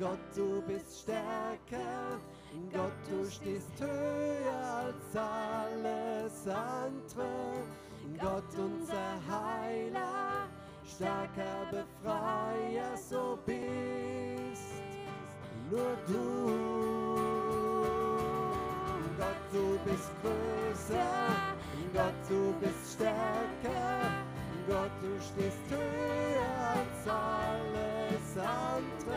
Gott, du bist stärker. Gott, du stehst höher als alles andere. Gott, unser Heiler, starker Befreier, so bist nur du. Gott, du bist größer. Gott, du bist stärker. Gott, du stehst höher als alles andere.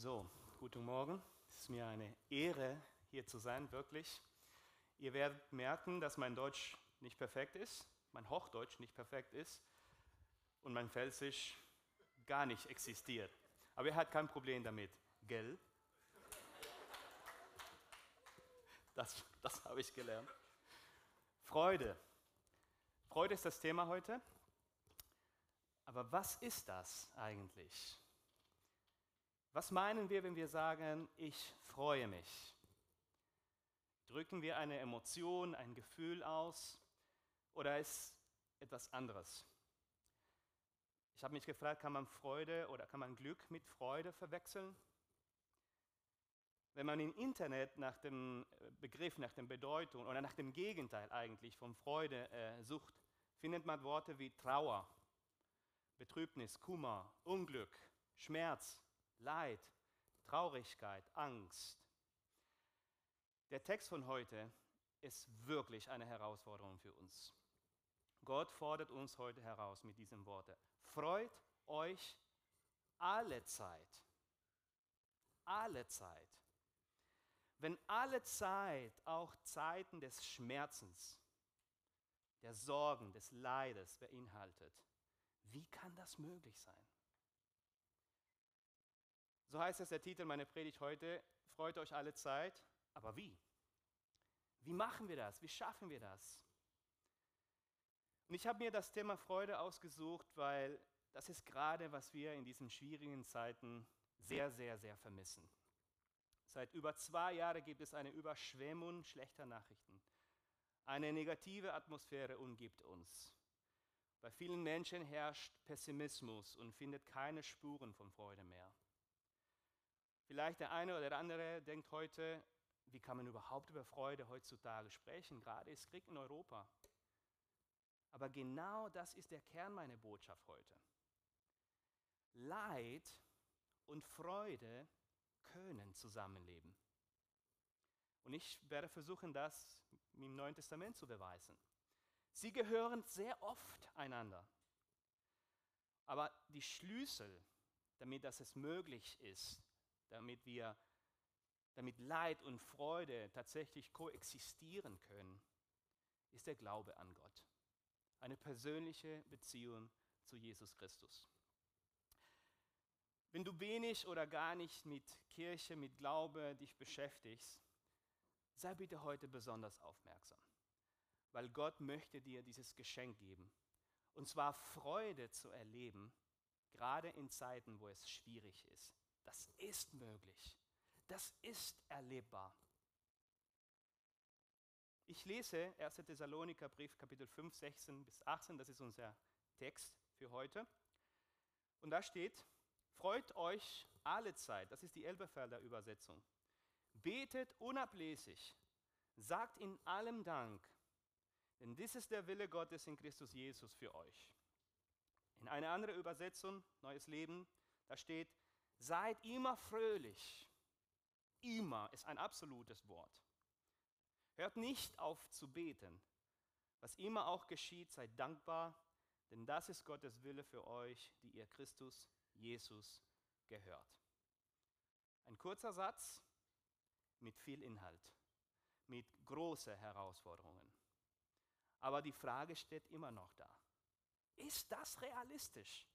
So, guten Morgen. Es ist mir eine Ehre, hier zu sein, wirklich. Ihr werdet merken, dass mein Deutsch nicht perfekt ist, mein Hochdeutsch nicht perfekt ist und mein Felsisch gar nicht existiert. Aber er hat kein Problem damit, gell? Das, das habe ich gelernt. Freude. Freude ist das Thema heute. Aber was ist das eigentlich? Was meinen wir, wenn wir sagen, ich freue mich? Drücken wir eine Emotion, ein Gefühl aus oder ist etwas anderes? Ich habe mich gefragt, kann man Freude oder kann man Glück mit Freude verwechseln? Wenn man im Internet nach dem Begriff, nach der Bedeutung oder nach dem Gegenteil eigentlich von Freude äh, sucht, findet man Worte wie Trauer, Betrübnis, Kummer, Unglück, Schmerz, Leid, Traurigkeit, Angst. Der Text von heute ist wirklich eine Herausforderung für uns. Gott fordert uns heute heraus mit diesem Worte. Freut euch alle Zeit. Alle Zeit. Wenn alle Zeit auch Zeiten des Schmerzens, der Sorgen, des Leides beinhaltet, wie kann das möglich sein? So heißt es der Titel meiner Predigt heute. Freut euch alle Zeit. Aber wie? Wie machen wir das? Wie schaffen wir das? Und ich habe mir das Thema Freude ausgesucht, weil das ist gerade, was wir in diesen schwierigen Zeiten sehr, sehr, sehr vermissen. Seit über zwei Jahren gibt es eine Überschwemmung schlechter Nachrichten. Eine negative Atmosphäre umgibt uns. Bei vielen Menschen herrscht Pessimismus und findet keine Spuren von Freude mehr. Vielleicht der eine oder der andere denkt heute, wie kann man überhaupt über Freude heutzutage sprechen? Gerade ist Krieg in Europa. Aber genau das ist der Kern meiner Botschaft heute. Leid und Freude können zusammenleben. Und ich werde versuchen, das im Neuen Testament zu beweisen. Sie gehören sehr oft einander. Aber die Schlüssel, damit das es möglich ist, damit wir, damit Leid und Freude tatsächlich koexistieren können, ist der Glaube an Gott. Eine persönliche Beziehung zu Jesus Christus. Wenn du wenig oder gar nicht mit Kirche, mit Glaube dich beschäftigst, sei bitte heute besonders aufmerksam, weil Gott möchte dir dieses Geschenk geben. Und zwar Freude zu erleben, gerade in Zeiten, wo es schwierig ist. Das ist möglich. Das ist erlebbar. Ich lese 1. Thessaloniker Brief Kapitel 5, 16 bis 18, das ist unser Text für heute. Und da steht, freut euch alle Zeit, das ist die Elberfelder Übersetzung. Betet unablässig, sagt in allem Dank, denn dies ist der Wille Gottes in Christus Jesus für euch. In einer anderen Übersetzung, Neues Leben, da steht, Seid immer fröhlich. Immer ist ein absolutes Wort. Hört nicht auf zu beten. Was immer auch geschieht, seid dankbar, denn das ist Gottes Wille für euch, die ihr Christus Jesus gehört. Ein kurzer Satz mit viel Inhalt, mit großen Herausforderungen. Aber die Frage steht immer noch da. Ist das realistisch?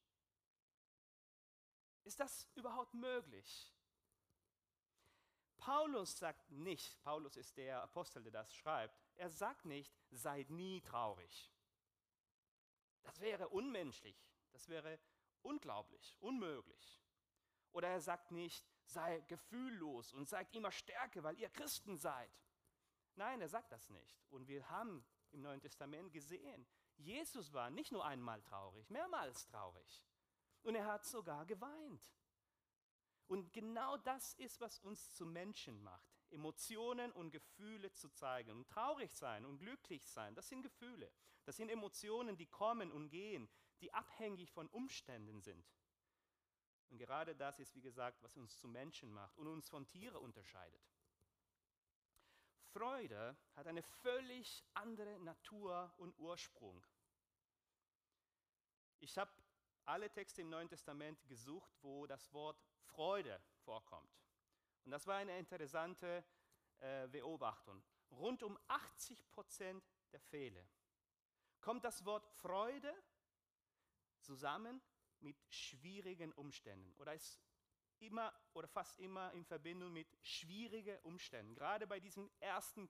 Ist das überhaupt möglich? Paulus sagt nicht, Paulus ist der Apostel, der das schreibt, er sagt nicht, seid nie traurig. Das wäre unmenschlich, das wäre unglaublich, unmöglich. Oder er sagt nicht, sei gefühllos und seid immer stärker, weil ihr Christen seid. Nein, er sagt das nicht. Und wir haben im Neuen Testament gesehen, Jesus war nicht nur einmal traurig, mehrmals traurig. Und er hat sogar geweint. Und genau das ist, was uns zu Menschen macht. Emotionen und Gefühle zu zeigen. Und traurig sein und glücklich sein, das sind Gefühle. Das sind Emotionen, die kommen und gehen, die abhängig von Umständen sind. Und gerade das ist, wie gesagt, was uns zu Menschen macht und uns von Tieren unterscheidet. Freude hat eine völlig andere Natur und Ursprung. Ich habe alle Texte im Neuen Testament gesucht, wo das Wort Freude vorkommt. Und das war eine interessante äh, Beobachtung. Rund um 80 Prozent der Fälle kommt das Wort Freude zusammen mit schwierigen Umständen oder ist immer oder fast immer in Verbindung mit schwierigen Umständen, gerade bei diesen ersten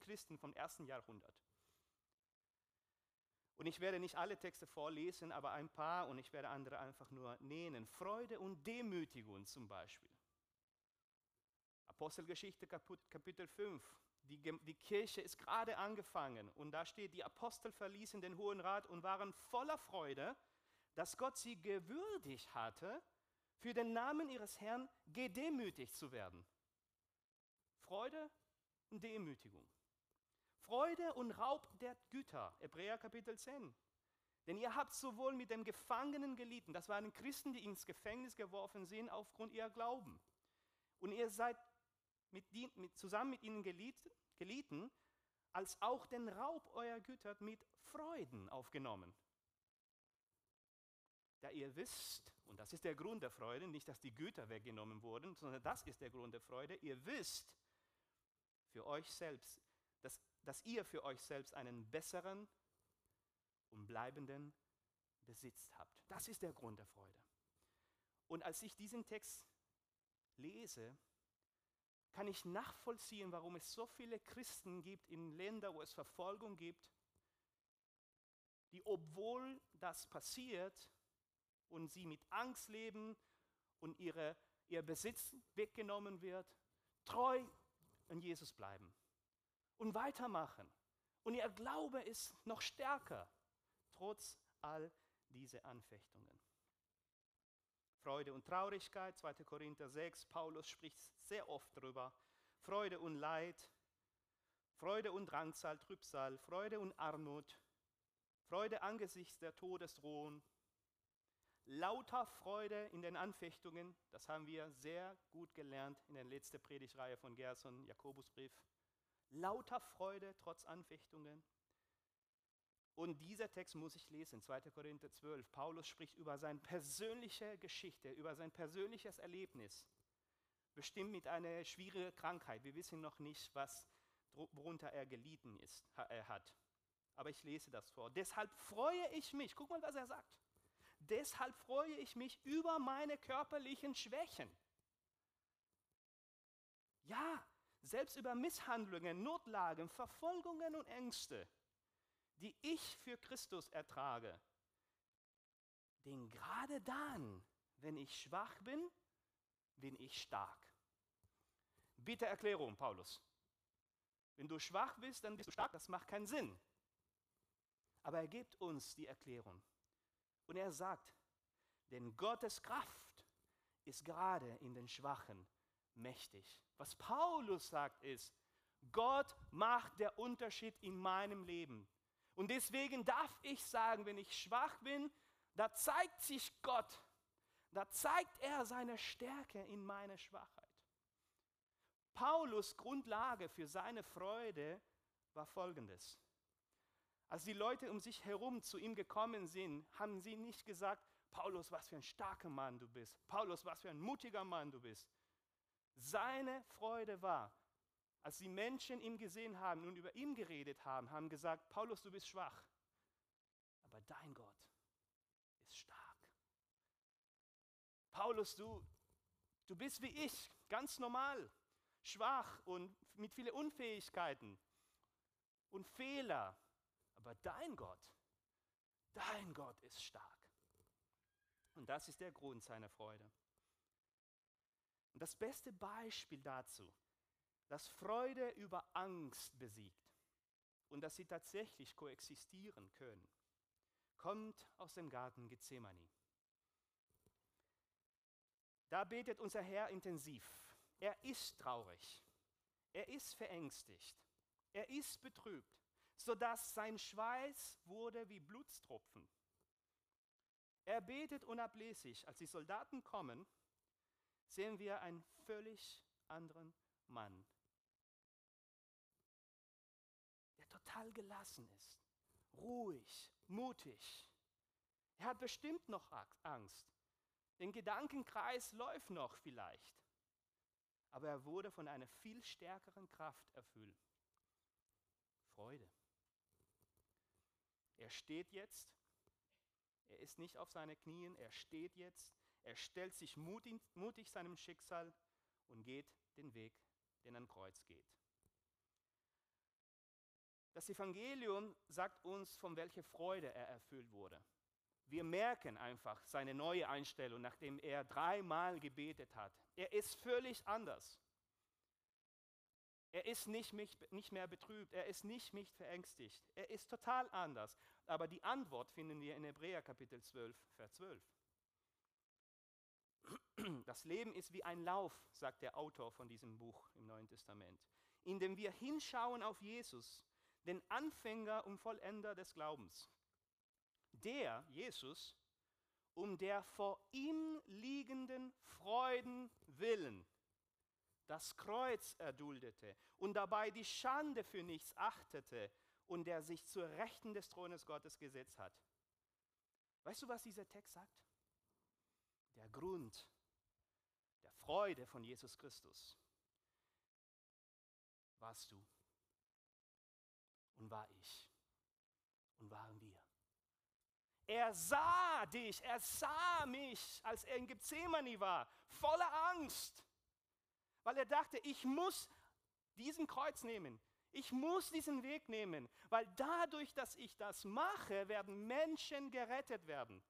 Christen vom ersten Jahrhundert. Und ich werde nicht alle Texte vorlesen, aber ein paar und ich werde andere einfach nur nennen. Freude und Demütigung zum Beispiel. Apostelgeschichte Kapitel 5. Die, die Kirche ist gerade angefangen und da steht, die Apostel verließen den Hohen Rat und waren voller Freude, dass Gott sie gewürdigt hatte, für den Namen ihres Herrn gedemütigt zu werden. Freude und Demütigung. Freude und Raub der Güter, Hebräer Kapitel 10. Denn ihr habt sowohl mit dem Gefangenen gelitten, das waren Christen, die ins Gefängnis geworfen sind aufgrund ihrer Glauben. Und ihr seid mit, mit, zusammen mit ihnen gelitten, gelitten, als auch den Raub eurer Güter mit Freuden aufgenommen. Da ihr wisst, und das ist der Grund der Freude, nicht, dass die Güter weggenommen wurden, sondern das ist der Grund der Freude, ihr wisst für euch selbst, dass, dass ihr für euch selbst einen besseren und bleibenden Besitz habt. Das ist der Grund der Freude. Und als ich diesen Text lese, kann ich nachvollziehen, warum es so viele Christen gibt in Ländern, wo es Verfolgung gibt, die, obwohl das passiert, und sie mit Angst leben und ihre, ihr Besitz weggenommen wird, treu an Jesus bleiben und weitermachen. Und ihr Glaube ist noch stärker, trotz all dieser Anfechtungen. Freude und Traurigkeit, 2. Korinther 6, Paulus spricht sehr oft darüber. Freude und Leid, Freude und Drangsal, Trübsal, Freude und Armut, Freude angesichts der Todesdrohung, lauter Freude in den Anfechtungen. Das haben wir sehr gut gelernt in der letzten Predigtreihe von Gerson, Jakobusbrief. Lauter Freude trotz Anfechtungen. Und dieser Text muss ich lesen, 2. Korinther 12. Paulus spricht über seine persönliche Geschichte, über sein persönliches Erlebnis. Bestimmt mit einer schwierigen Krankheit. Wir wissen noch nicht, was, worunter er gelitten ist, er hat. Aber ich lese das vor. Deshalb freue ich mich. Guck mal, was er sagt. Deshalb freue ich mich über meine körperlichen Schwächen. Ja, selbst über Misshandlungen, Notlagen, Verfolgungen und Ängste, die ich für Christus ertrage. Denn gerade dann, wenn ich schwach bin, bin ich stark. Bitte Erklärung, Paulus. Wenn du schwach bist, dann bist du stark. Das macht keinen Sinn. Aber er gibt uns die Erklärung. Und er sagt, denn Gottes Kraft ist gerade in den Schwachen mächtig. Was Paulus sagt ist, Gott macht der Unterschied in meinem Leben. Und deswegen darf ich sagen, wenn ich schwach bin, da zeigt sich Gott, da zeigt er seine Stärke in meiner Schwachheit. Paulus Grundlage für seine Freude war folgendes. Als die Leute um sich herum zu ihm gekommen sind, haben sie nicht gesagt, Paulus, was für ein starker Mann du bist. Paulus, was für ein mutiger Mann du bist. Seine Freude war, als die Menschen ihn gesehen haben und über ihn geredet haben, haben gesagt, Paulus, du bist schwach, aber dein Gott ist stark. Paulus, du, du bist wie ich, ganz normal, schwach und mit vielen Unfähigkeiten und Fehler, aber dein Gott, dein Gott ist stark. Und das ist der Grund seiner Freude. Und das beste Beispiel dazu, dass Freude über Angst besiegt und dass sie tatsächlich koexistieren können, kommt aus dem Garten Gethsemane. Da betet unser Herr intensiv. Er ist traurig. Er ist verängstigt. Er ist betrübt, sodass sein Schweiß wurde wie Blutstropfen. Er betet unablässig. Als die Soldaten kommen, sehen wir einen völlig anderen Mann, der total gelassen ist, ruhig, mutig. Er hat bestimmt noch Angst. Den Gedankenkreis läuft noch vielleicht. Aber er wurde von einer viel stärkeren Kraft erfüllt. Freude. Er steht jetzt er ist nicht auf seinen Knien, er steht jetzt, er stellt sich mutig, mutig seinem Schicksal und geht den Weg, den ein Kreuz geht. Das Evangelium sagt uns, von welcher Freude er erfüllt wurde. Wir merken einfach seine neue Einstellung, nachdem er dreimal gebetet hat. Er ist völlig anders. Er ist nicht, nicht mehr betrübt, er ist nicht, nicht verängstigt, er ist total anders. Aber die Antwort finden wir in Hebräer Kapitel 12, Vers 12. Das Leben ist wie ein Lauf, sagt der Autor von diesem Buch im Neuen Testament, in dem wir hinschauen auf Jesus, den Anfänger und Vollender des Glaubens. Der, Jesus, um der vor ihm liegenden Freuden willen das Kreuz erduldete und dabei die Schande für nichts achtete und der sich zur Rechten des Thrones Gottes gesetzt hat. Weißt du, was dieser Text sagt? Der Grund der Freude von Jesus Christus warst du und war ich und waren wir. Er sah dich, er sah mich, als er in Gethsemane war, voller Angst weil er dachte, ich muss diesen Kreuz nehmen. Ich muss diesen Weg nehmen, weil dadurch, dass ich das mache, werden Menschen gerettet werden.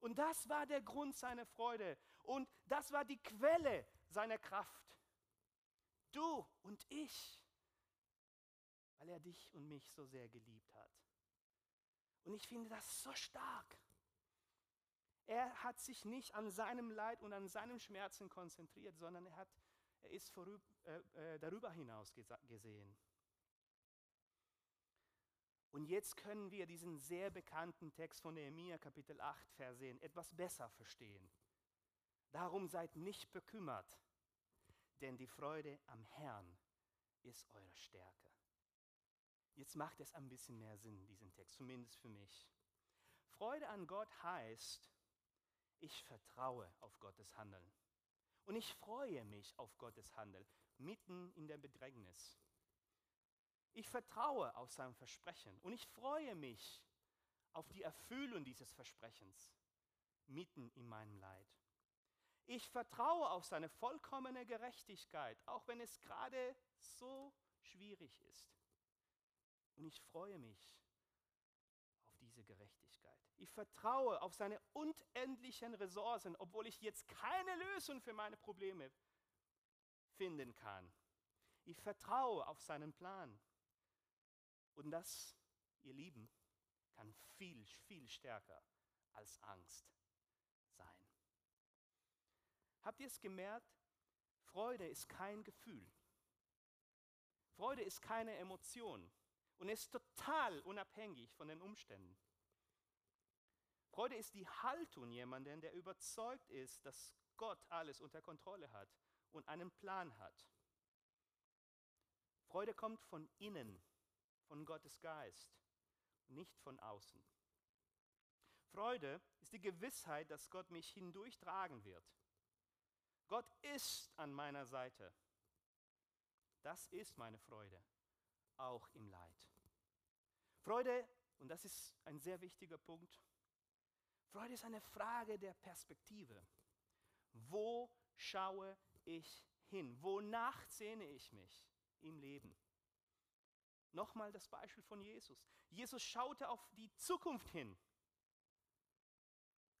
Und das war der Grund seiner Freude und das war die Quelle seiner Kraft. Du und ich, weil er dich und mich so sehr geliebt hat. Und ich finde das so stark. Er hat sich nicht an seinem Leid und an seinen Schmerzen konzentriert, sondern er, hat, er ist vorüber, äh, äh, darüber hinaus gesehen. Und jetzt können wir diesen sehr bekannten Text von Nehemiah Kapitel 8 versehen, etwas besser verstehen. Darum seid nicht bekümmert, denn die Freude am Herrn ist eure Stärke. Jetzt macht es ein bisschen mehr Sinn, diesen Text, zumindest für mich. Freude an Gott heißt, ich vertraue auf Gottes Handeln. Und ich freue mich auf Gottes Handeln mitten in der Bedrängnis. Ich vertraue auf sein Versprechen und ich freue mich auf die Erfüllung dieses Versprechens mitten in meinem Leid. Ich vertraue auf seine vollkommene Gerechtigkeit, auch wenn es gerade so schwierig ist. Und ich freue mich auf diese Gerechtigkeit. Ich vertraue auf seine unendlichen Ressourcen, obwohl ich jetzt keine Lösung für meine Probleme finden kann. Ich vertraue auf seinen Plan. Und das, ihr Lieben, kann viel, viel stärker als Angst sein. Habt ihr es gemerkt? Freude ist kein Gefühl. Freude ist keine Emotion und ist total unabhängig von den Umständen. Freude ist die Haltung jemanden, der überzeugt ist, dass Gott alles unter Kontrolle hat und einen Plan hat. Freude kommt von innen, von Gottes Geist, nicht von außen. Freude ist die Gewissheit, dass Gott mich hindurch tragen wird. Gott ist an meiner Seite. Das ist meine Freude, auch im Leid. Freude, und das ist ein sehr wichtiger Punkt, Freude ist eine Frage der Perspektive. Wo schaue ich hin? Wonach sehne ich mich im Leben? Nochmal das Beispiel von Jesus. Jesus schaute auf die Zukunft hin,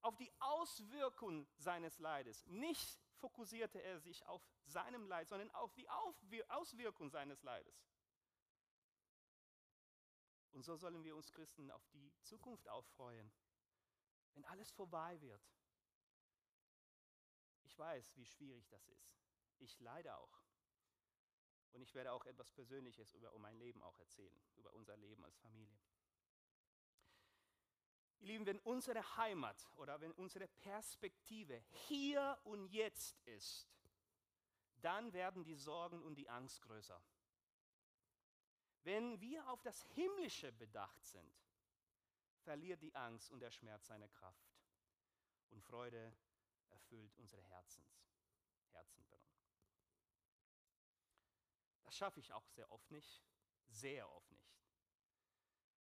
auf die Auswirkungen seines Leides. Nicht fokussierte er sich auf seinem Leid, sondern auf die Auswirkungen seines Leides. Und so sollen wir uns Christen auf die Zukunft auffreuen, wenn alles vorbei wird. Ich weiß, wie schwierig das ist. Ich leide auch. Und ich werde auch etwas Persönliches über mein Leben auch erzählen, über unser Leben als Familie. Ihr Lieben, wenn unsere Heimat oder wenn unsere Perspektive hier und jetzt ist, dann werden die Sorgen und die Angst größer. Wenn wir auf das Himmlische bedacht sind, verliert die Angst und der Schmerz seine Kraft und Freude erfüllt unsere Herzens, Herzen. Das schaffe ich auch sehr oft nicht, sehr oft nicht.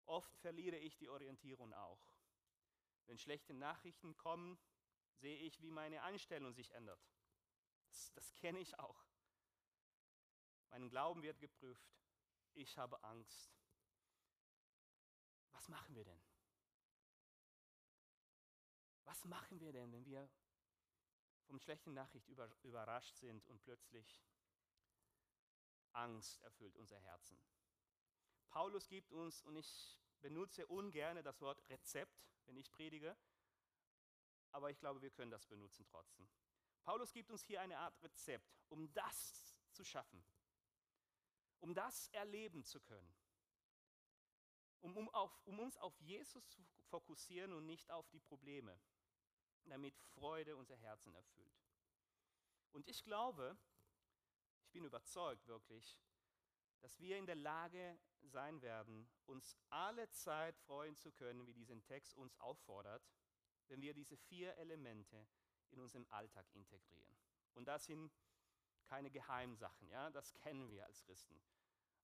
Oft verliere ich die Orientierung auch. Wenn schlechte Nachrichten kommen, sehe ich, wie meine Einstellung sich ändert. Das, das kenne ich auch. Mein Glauben wird geprüft. Ich habe Angst. Was machen wir denn? Was machen wir denn, wenn wir von schlechten Nachricht über, überrascht sind und plötzlich Angst erfüllt unser Herzen? Paulus gibt uns, und ich benutze ungern das Wort Rezept, wenn ich predige, aber ich glaube, wir können das benutzen trotzdem. Paulus gibt uns hier eine Art Rezept, um das zu schaffen, um das erleben zu können, um, um, auf, um uns auf Jesus zu fokussieren und nicht auf die Probleme, damit Freude unser Herzen erfüllt. Und ich glaube, ich bin überzeugt wirklich, dass wir in der Lage sein werden, uns alle Zeit freuen zu können, wie diesen Text uns auffordert, wenn wir diese vier Elemente in unserem Alltag integrieren. Und das sind keine Geheimsachen, ja, das kennen wir als Christen.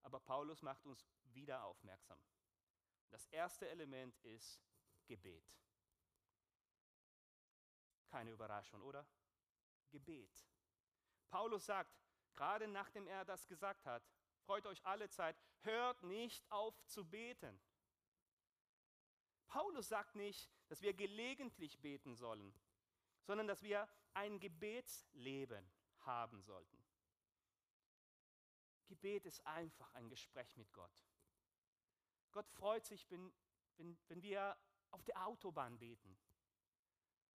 Aber Paulus macht uns wieder aufmerksam. Das erste Element ist Gebet. Keine Überraschung, oder? Gebet. Paulus sagt, gerade nachdem er das gesagt hat, freut euch alle Zeit, hört nicht auf zu beten. Paulus sagt nicht, dass wir gelegentlich beten sollen, sondern dass wir ein Gebetsleben haben sollten. Gebet ist einfach ein Gespräch mit Gott. Gott freut sich, wenn, wenn, wenn wir auf der Autobahn beten.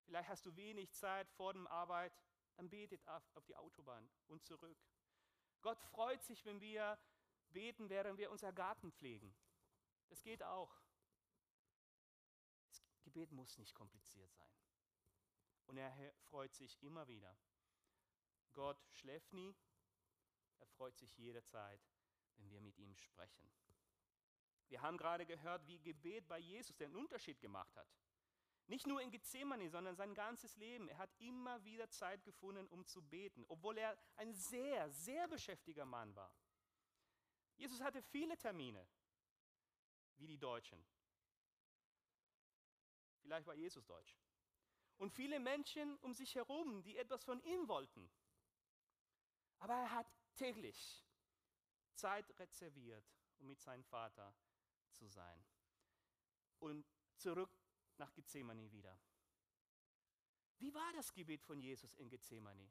Vielleicht hast du wenig Zeit vor der Arbeit, dann betet auf, auf die Autobahn und zurück. Gott freut sich, wenn wir beten, während wir unser Garten pflegen. Das geht auch. Das Gebet muss nicht kompliziert sein. Und er freut sich immer wieder. Gott schläft nie. Er freut sich jederzeit, wenn wir mit ihm sprechen. Wir haben gerade gehört, wie Gebet bei Jesus den Unterschied gemacht hat. Nicht nur in Gethsemane, sondern sein ganzes Leben. Er hat immer wieder Zeit gefunden, um zu beten, obwohl er ein sehr, sehr beschäftiger Mann war. Jesus hatte viele Termine, wie die Deutschen. Vielleicht war Jesus deutsch. Und viele Menschen um sich herum, die etwas von ihm wollten. Aber er hat täglich Zeit reserviert, um mit seinem Vater zu sein. Und zurück nach Gethsemane wieder. Wie war das Gebet von Jesus in Gethsemane?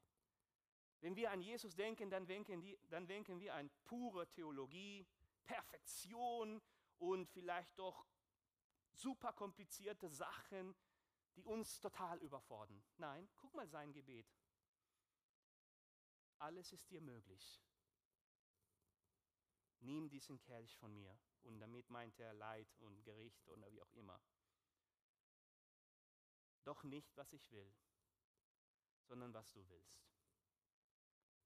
Wenn wir an Jesus denken, dann denken, die, dann denken wir an pure Theologie, Perfektion und vielleicht doch super komplizierte Sachen, die uns total überfordern. Nein, guck mal sein Gebet. Alles ist dir möglich. Nimm diesen Kelch von mir. Und damit meint er Leid und Gericht oder wie auch immer doch nicht, was ich will, sondern was du willst.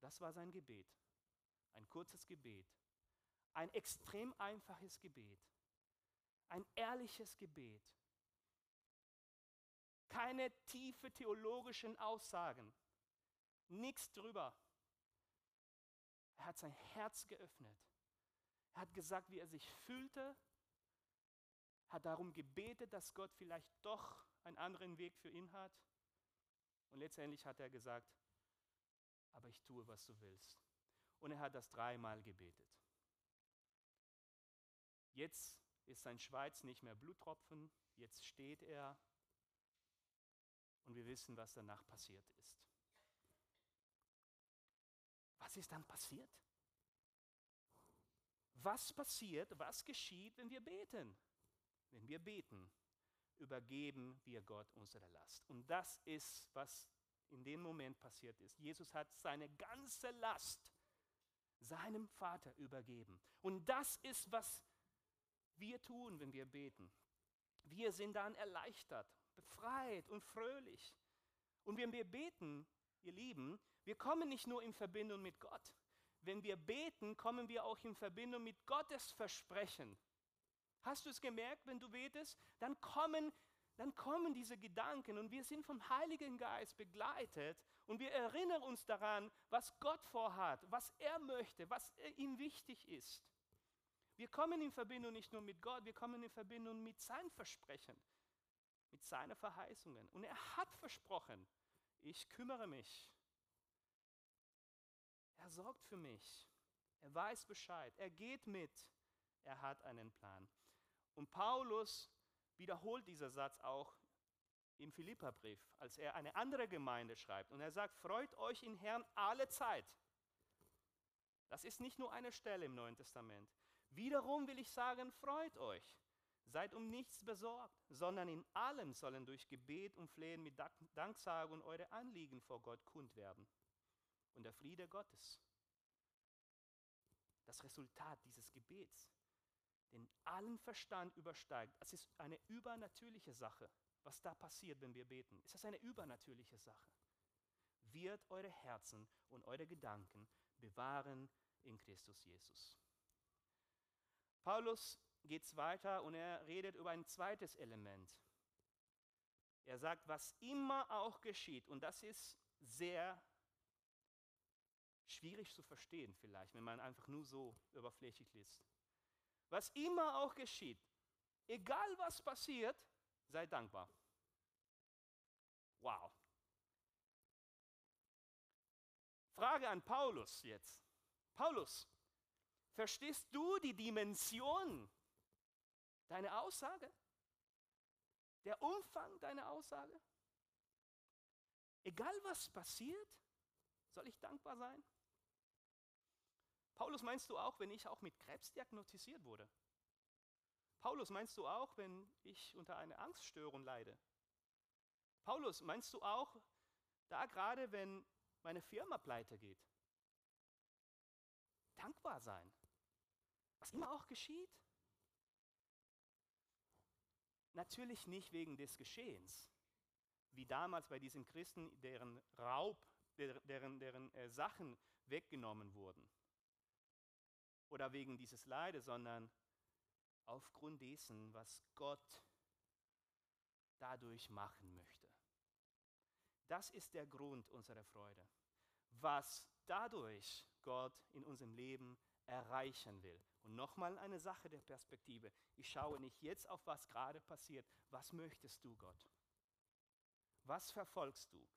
Das war sein Gebet. Ein kurzes Gebet. Ein extrem einfaches Gebet. Ein ehrliches Gebet. Keine tiefe theologischen Aussagen. Nichts drüber. Er hat sein Herz geöffnet. Er hat gesagt, wie er sich fühlte. Hat darum gebetet, dass Gott vielleicht doch einen anderen Weg für ihn hat. Und letztendlich hat er gesagt, aber ich tue, was du willst. Und er hat das dreimal gebetet. Jetzt ist sein Schweiz nicht mehr Bluttropfen, jetzt steht er und wir wissen, was danach passiert ist. Was ist dann passiert? Was passiert, was geschieht, wenn wir beten? Wenn wir beten, übergeben wir Gott unsere Last. Und das ist, was in dem Moment passiert ist. Jesus hat seine ganze Last seinem Vater übergeben. Und das ist, was wir tun, wenn wir beten. Wir sind dann erleichtert, befreit und fröhlich. Und wenn wir beten, ihr Lieben, wir kommen nicht nur in Verbindung mit Gott. Wenn wir beten, kommen wir auch in Verbindung mit Gottes Versprechen. Hast du es gemerkt, wenn du betest? Dann kommen, dann kommen diese Gedanken und wir sind vom Heiligen Geist begleitet und wir erinnern uns daran, was Gott vorhat, was er möchte, was ihm wichtig ist. Wir kommen in Verbindung nicht nur mit Gott, wir kommen in Verbindung mit seinen Versprechen, mit seinen Verheißungen. Und er hat versprochen, ich kümmere mich. Er sorgt für mich. Er weiß Bescheid. Er geht mit. Er hat einen Plan. Und Paulus wiederholt dieser Satz auch im Philipperbrief, als er eine andere Gemeinde schreibt. Und er sagt, freut euch in Herrn alle Zeit. Das ist nicht nur eine Stelle im Neuen Testament. Wiederum will ich sagen, freut euch. Seid um nichts besorgt, sondern in allem sollen durch Gebet und Flehen mit Danksagung eure Anliegen vor Gott kund werden. Und der Friede Gottes, das Resultat dieses Gebets, den allen Verstand übersteigt. Es ist eine übernatürliche Sache, was da passiert, wenn wir beten. Es ist eine übernatürliche Sache. Wird eure Herzen und eure Gedanken bewahren in Christus Jesus. Paulus geht weiter und er redet über ein zweites Element. Er sagt, was immer auch geschieht, und das ist sehr schwierig zu verstehen vielleicht, wenn man einfach nur so überflächig liest. Was immer auch geschieht, egal was passiert, sei dankbar. Wow. Frage an Paulus jetzt. Paulus, Verstehst du die Dimension deiner Aussage? Der Umfang deiner Aussage? Egal was passiert, soll ich dankbar sein? Paulus, meinst du auch, wenn ich auch mit Krebs diagnostiziert wurde? Paulus, meinst du auch, wenn ich unter einer Angststörung leide? Paulus, meinst du auch, da gerade, wenn meine Firma pleite geht? Dankbar sein was immer auch geschieht. Natürlich nicht wegen des Geschehens, wie damals bei diesen Christen, deren Raub, deren, deren äh, Sachen weggenommen wurden. Oder wegen dieses Leides, sondern aufgrund dessen, was Gott dadurch machen möchte. Das ist der Grund unserer Freude. Was dadurch Gott in unserem Leben erreichen will. Und nochmal eine Sache der Perspektive. Ich schaue nicht jetzt auf, was gerade passiert. Was möchtest du, Gott? Was verfolgst du?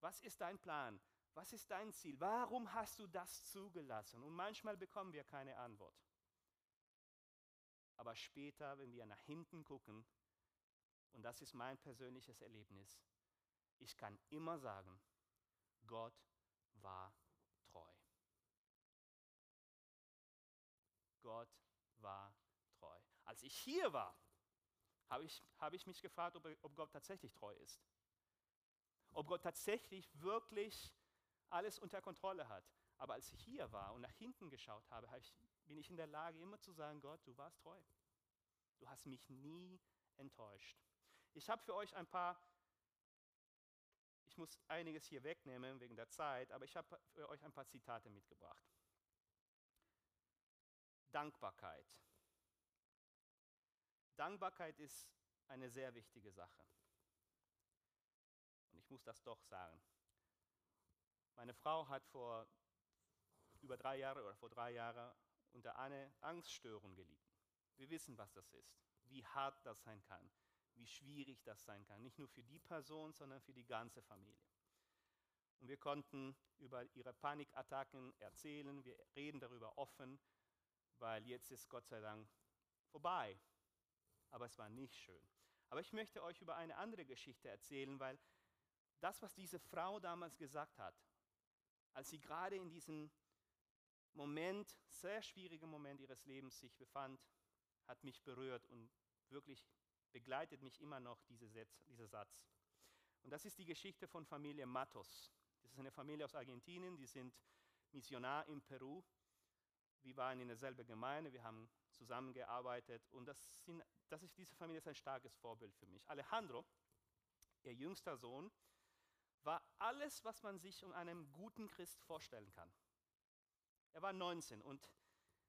Was ist dein Plan? Was ist dein Ziel? Warum hast du das zugelassen? Und manchmal bekommen wir keine Antwort. Aber später, wenn wir nach hinten gucken, und das ist mein persönliches Erlebnis, ich kann immer sagen, Gott war Gott war treu. Als ich hier war, habe ich, hab ich mich gefragt, ob, ob Gott tatsächlich treu ist. Ob Gott tatsächlich wirklich alles unter Kontrolle hat. Aber als ich hier war und nach hinten geschaut habe, hab ich, bin ich in der Lage, immer zu sagen, Gott, du warst treu. Du hast mich nie enttäuscht. Ich habe für euch ein paar, Ich muss einiges hier wegnehmen wegen der Zeit, aber ich habe für euch ein paar Zitate mitgebracht. Dankbarkeit. Dankbarkeit ist eine sehr wichtige Sache. Und ich muss das doch sagen. Meine Frau hat vor über drei Jahren oder vor drei Jahren unter einer Angststörung gelitten. Wir wissen, was das ist, wie hart das sein kann, wie schwierig das sein kann, nicht nur für die Person, sondern für die ganze Familie. Und wir konnten über ihre Panikattacken erzählen, wir reden darüber offen, weil jetzt ist Gott sei Dank vorbei. Aber es war nicht schön. Aber ich möchte euch über eine andere Geschichte erzählen, weil das, was diese Frau damals gesagt hat, als sie gerade in diesem Moment, sehr schwierigen Moment ihres Lebens sich befand, hat mich berührt und wirklich begleitet mich immer noch diese Satz, dieser Satz. Und das ist die Geschichte von Familie Matos. Das ist eine Familie aus Argentinien, die sind Missionar in Peru. Wir waren in derselben Gemeinde, wir haben zusammengearbeitet und das, sind, das ist, diese Familie ist ein starkes Vorbild für mich. Alejandro, ihr jüngster Sohn, alles, was man sich um einen guten Christ vorstellen kann. Er war 19 und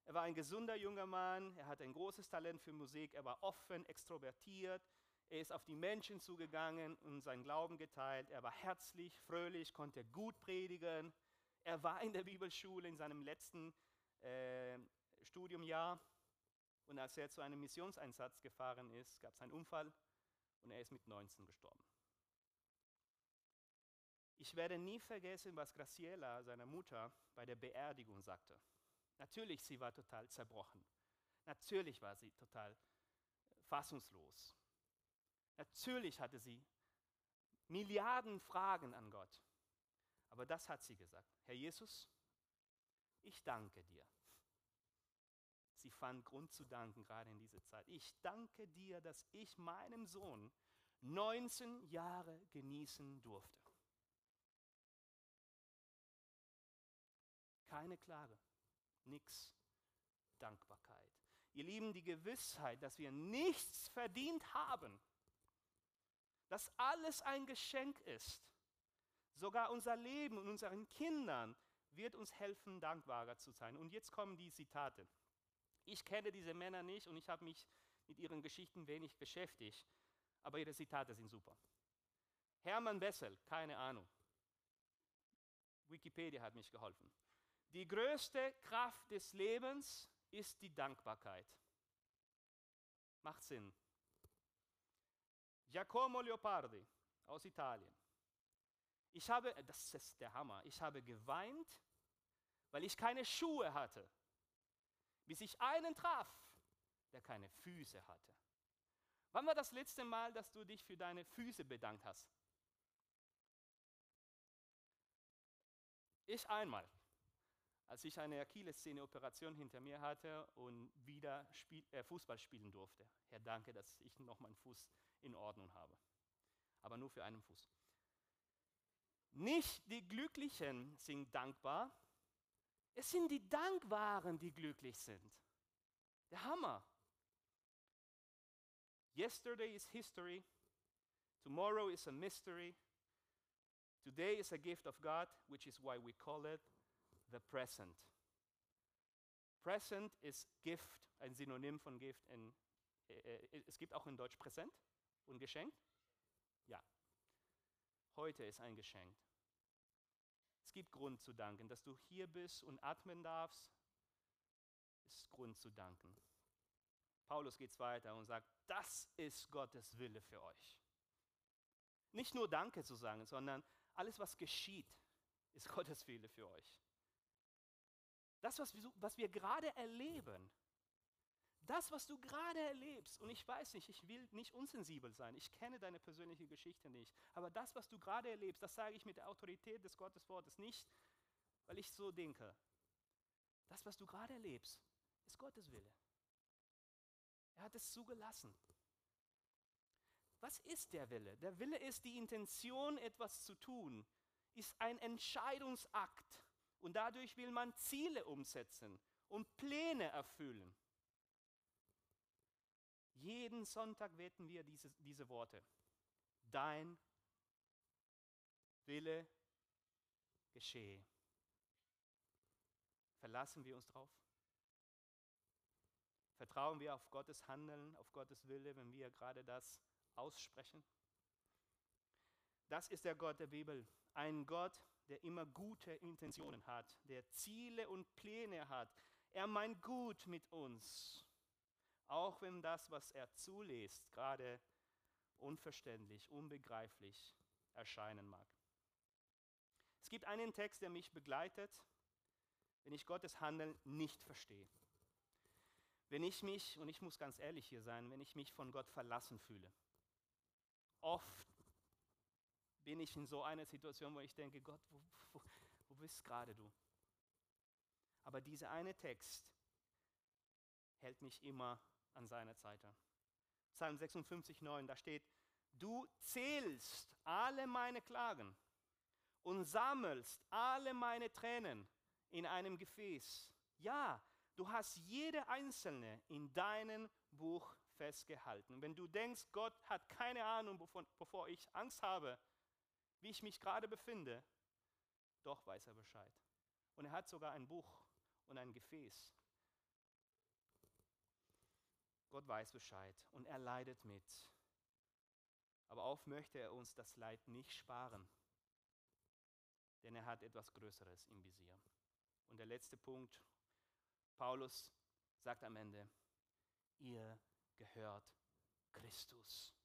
er war ein gesunder junger Mann, er hatte ein großes Talent für Musik, er war offen, extrovertiert, er ist auf die Menschen zugegangen und seinen Glauben geteilt, er war herzlich, fröhlich, konnte gut predigen, er war in der Bibelschule in seinem letzten äh, Studiumjahr. Und als er zu einem Missionseinsatz gefahren ist, gab es einen Unfall und er ist mit 19 gestorben. Ich werde nie vergessen, was Graciela, seiner Mutter, bei der Beerdigung sagte. Natürlich, sie war total zerbrochen. Natürlich war sie total fassungslos. Natürlich hatte sie Milliarden Fragen an Gott. Aber das hat sie gesagt. Herr Jesus, ich danke dir. Sie fand Grund zu danken, gerade in dieser Zeit. Ich danke dir, dass ich meinem Sohn 19 Jahre genießen durfte. Keine Klage, nichts. Dankbarkeit. Ihr Lieben, die Gewissheit, dass wir nichts verdient haben, dass alles ein Geschenk ist, sogar unser Leben und unseren Kindern, wird uns helfen, dankbarer zu sein. Und jetzt kommen die Zitate. Ich kenne diese Männer nicht und ich habe mich mit ihren Geschichten wenig beschäftigt, aber ihre Zitate sind super. Hermann Bessel, keine Ahnung. Wikipedia hat mich geholfen. Die größte Kraft des Lebens ist die Dankbarkeit. Macht Sinn. Giacomo Leopardi aus Italien. Ich habe, das ist der Hammer, ich habe geweint, weil ich keine Schuhe hatte, bis ich einen traf, der keine Füße hatte. Wann war das letzte Mal, dass du dich für deine Füße bedankt hast? Ich einmal als ich eine Achillessehne-Operation hinter mir hatte und wieder Spiel, äh, Fußball spielen durfte. Herr, danke, dass ich noch meinen Fuß in Ordnung habe. Aber nur für einen Fuß. Nicht die Glücklichen sind dankbar, es sind die Dankwaren, die glücklich sind. Der Hammer. Yesterday is history, tomorrow is a mystery, today is a gift of God, which is why we call it the present. Present ist Gift, ein Synonym von Gift. In, äh, äh, es gibt auch in Deutsch Präsent und Geschenk. Ja. Heute ist ein Geschenk. Es gibt Grund zu danken, dass du hier bist und atmen darfst, ist Grund zu danken. Paulus geht weiter und sagt, das ist Gottes Wille für euch. Nicht nur Danke zu sagen, sondern alles, was geschieht, ist Gottes Wille für euch. Das, was wir, was wir gerade erleben, das, was du gerade erlebst, und ich weiß nicht, ich will nicht unsensibel sein, ich kenne deine persönliche Geschichte nicht, aber das, was du gerade erlebst, das sage ich mit der Autorität des Gotteswortes nicht, weil ich so denke. Das, was du gerade erlebst, ist Gottes Wille. Er hat es zugelassen. Was ist der Wille? Der Wille ist die Intention, etwas zu tun, ist ein Entscheidungsakt. Und dadurch will man Ziele umsetzen und Pläne erfüllen. Jeden Sonntag beten wir diese, diese Worte. Dein Wille geschehe. Verlassen wir uns drauf? Vertrauen wir auf Gottes Handeln, auf Gottes Wille, wenn wir gerade das aussprechen? Das ist der Gott der Bibel. Ein Gott, der immer gute Intentionen hat, der Ziele und Pläne hat. Er meint gut mit uns, auch wenn das, was er zulässt, gerade unverständlich, unbegreiflich erscheinen mag. Es gibt einen Text, der mich begleitet, wenn ich Gottes Handeln nicht verstehe. Wenn ich mich, und ich muss ganz ehrlich hier sein, wenn ich mich von Gott verlassen fühle. Oft bin ich in so einer Situation, wo ich denke, Gott, wo, wo, wo bist gerade du? Aber dieser eine Text hält mich immer an seiner Seite. Psalm 56, 9, da steht, du zählst alle meine Klagen und sammelst alle meine Tränen in einem Gefäß. Ja, du hast jede einzelne in deinem Buch festgehalten. Wenn du denkst, Gott hat keine Ahnung, wovor ich Angst habe, wie ich mich gerade befinde, doch weiß er Bescheid. Und er hat sogar ein Buch und ein Gefäß. Gott weiß Bescheid und er leidet mit. Aber auch möchte er uns das Leid nicht sparen, denn er hat etwas Größeres im Visier. Und der letzte Punkt, Paulus sagt am Ende, ihr gehört Christus.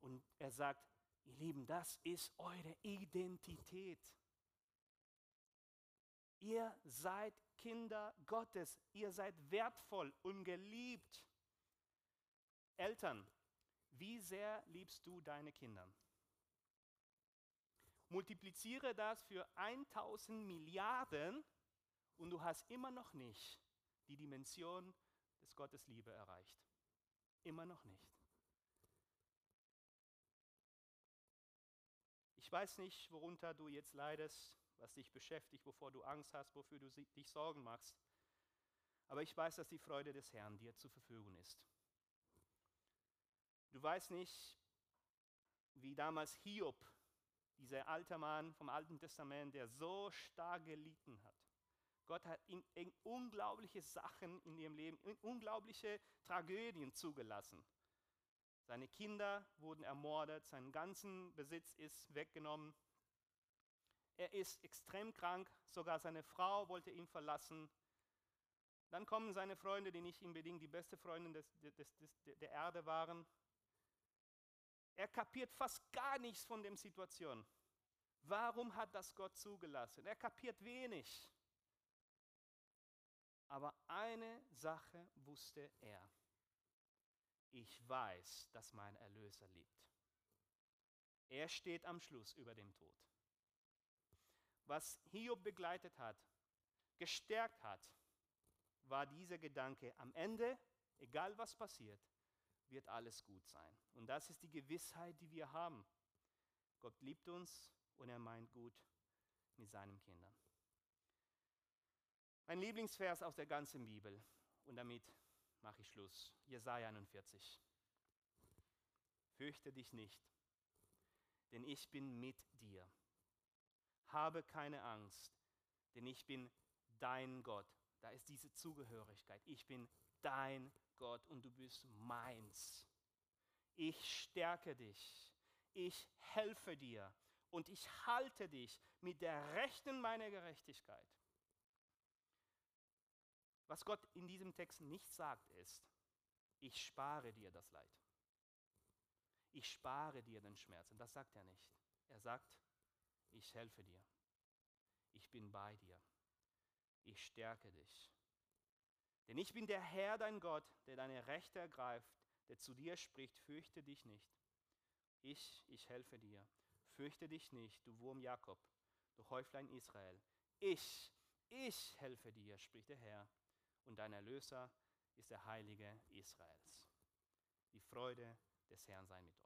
Und er sagt, ihr Lieben, das ist eure Identität. Ihr seid Kinder Gottes, ihr seid wertvoll und geliebt. Eltern, wie sehr liebst du deine Kinder? Multipliziere das für 1000 Milliarden und du hast immer noch nicht die Dimension des Gottes Liebe erreicht. Immer noch nicht. Ich weiß nicht, worunter du jetzt leidest, was dich beschäftigt, wovor du Angst hast, wofür du dich Sorgen machst. Aber ich weiß, dass die Freude des Herrn dir zur Verfügung ist. Du weißt nicht, wie damals Hiob, dieser alte Mann vom Alten Testament, der so stark gelitten hat. Gott hat ihm unglaubliche Sachen in ihrem Leben, unglaubliche Tragödien zugelassen. Seine Kinder wurden ermordet, sein ganzen Besitz ist weggenommen. Er ist extrem krank, sogar seine Frau wollte ihn verlassen. Dann kommen seine Freunde, die nicht unbedingt die beste Freundin des, des, des, der Erde waren. Er kapiert fast gar nichts von der Situation. Warum hat das Gott zugelassen? Er kapiert wenig. Aber eine Sache wusste er. Ich weiß, dass mein Erlöser lebt. Er steht am Schluss über dem Tod. Was Hiob begleitet hat, gestärkt hat, war dieser Gedanke, am Ende, egal was passiert, wird alles gut sein. Und das ist die Gewissheit, die wir haben. Gott liebt uns und er meint gut mit seinen Kindern. Mein Lieblingsvers aus der ganzen Bibel. Und damit mache ich Schluss. Jesaja 41. Fürchte dich nicht, denn ich bin mit dir. Habe keine Angst, denn ich bin dein Gott. Da ist diese Zugehörigkeit. Ich bin dein Gott und du bist meins. Ich stärke dich. Ich helfe dir und ich halte dich mit der Rechten meiner Gerechtigkeit. Was Gott in diesem Text nicht sagt, ist, ich spare dir das Leid. Ich spare dir den Schmerz. Und das sagt er nicht. Er sagt, ich helfe dir. Ich bin bei dir. Ich stärke dich. Denn ich bin der Herr, dein Gott, der deine Rechte ergreift, der zu dir spricht, fürchte dich nicht. Ich, ich helfe dir. Fürchte dich nicht, du Wurm Jakob, du Häuflein Israel. Ich, ich helfe dir, spricht der Herr und dein Erlöser ist der Heilige Israels. Die Freude des Herrn sei mit euch.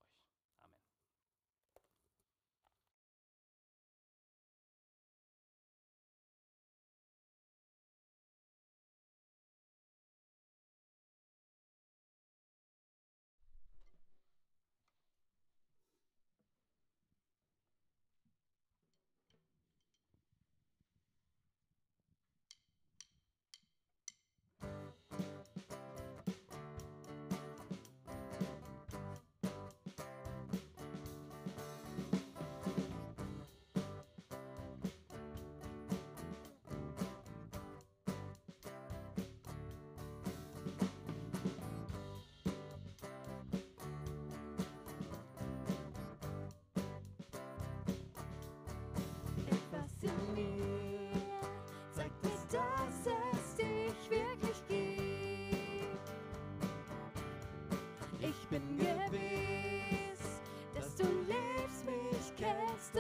bin gewiss, dass du liebst mich, kennst